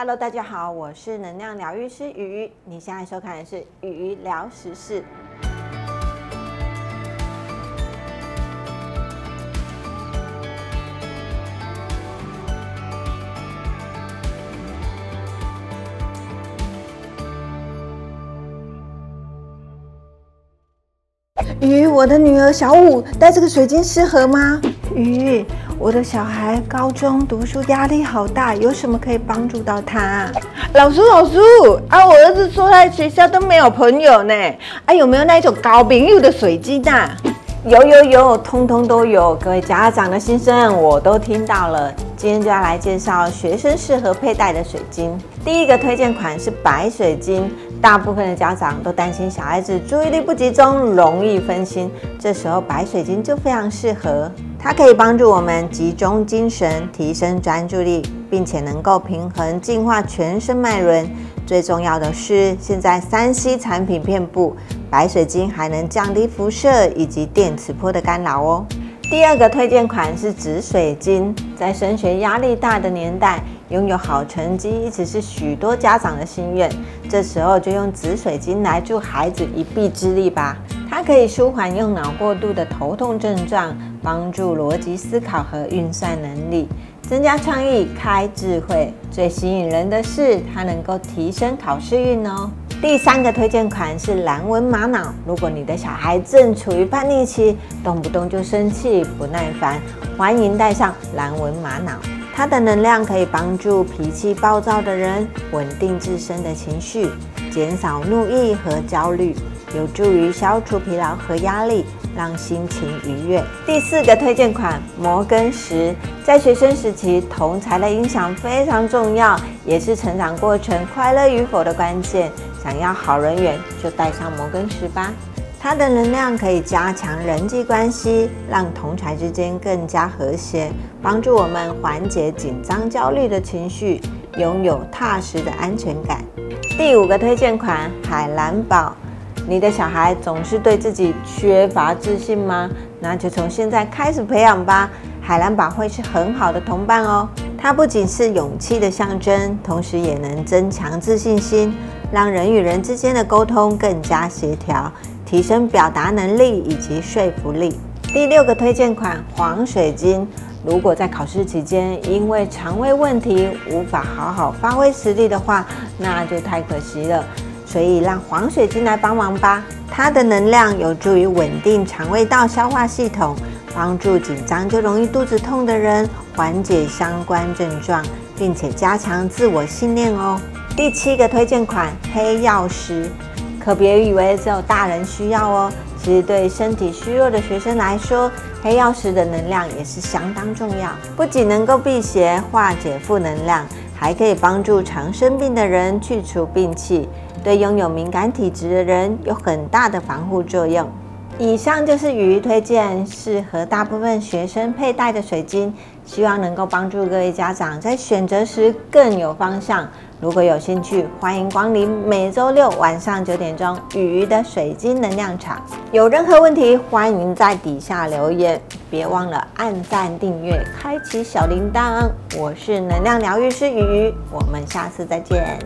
Hello，大家好，我是能量疗愈师雨雨。你现在收看的是雨雨聊时事。鱼，我的女儿小五戴这个水晶适合吗？鱼，我的小孩高中读书压力好大，有什么可以帮助到他？老师，老师，啊，我儿子说在学校都没有朋友呢，啊，有没有那一种高朋友的水晶啊？有有有，通通都有。各位家长的心声我都听到了，今天就要来介绍学生适合佩戴的水晶。第一个推荐款是白水晶。大部分的家长都担心小孩子注意力不集中，容易分心，这时候白水晶就非常适合。它可以帮助我们集中精神，提升专注力，并且能够平衡、净化全身脉轮。最重要的是，现在三 C 产品遍布，白水晶还能降低辐射以及电磁波的干扰哦。第二个推荐款是紫水晶，在升学压力大的年代。拥有好成绩一直是许多家长的心愿，这时候就用紫水晶来助孩子一臂之力吧。它可以舒缓用脑过度的头痛症状，帮助逻辑思考和运算能力，增加创意、开智慧。最吸引人的是，它能够提升考试运哦。第三个推荐款是蓝纹玛瑙。如果你的小孩正处于叛逆期，动不动就生气、不耐烦，欢迎带上蓝纹玛瑙。它的能量可以帮助脾气暴躁的人稳定自身的情绪，减少怒意和焦虑，有助于消除疲劳和压力，让心情愉悦。第四个推荐款摩根石，在学生时期，同才的影响非常重要，也是成长过程快乐与否的关键。想要好人缘，就带上摩根石吧。它的能量可以加强人际关系，让同才之间更加和谐，帮助我们缓解紧张、焦虑的情绪，拥有踏实的安全感。第五个推荐款海蓝宝，你的小孩总是对自己缺乏自信吗？那就从现在开始培养吧。海蓝宝会是很好的同伴哦，它不仅是勇气的象征，同时也能增强自信心，让人与人之间的沟通更加协调。提升表达能力以及说服力。第六个推荐款黄水晶，如果在考试期间因为肠胃问题无法好好发挥实力的话，那就太可惜了。所以让黄水晶来帮忙吧，它的能量有助于稳定肠胃道消化系统，帮助紧张就容易肚子痛的人缓解相关症状，并且加强自我信念哦。第七个推荐款黑曜石。可别以为只有大人需要哦，其实对身体虚弱的学生来说，黑曜石的能量也是相当重要。不仅能够辟邪化解负能量，还可以帮助常生病的人去除病气，对拥有敏感体质的人有很大的防护作用。以上就是雨鱼推荐适合大部分学生佩戴的水晶，希望能够帮助各位家长在选择时更有方向。如果有兴趣，欢迎光临每周六晚上九点钟雨鱼的水晶能量场。有任何问题，欢迎在底下留言，别忘了按赞、订阅、开启小铃铛。我是能量疗愈师雨鱼，我们下次再见。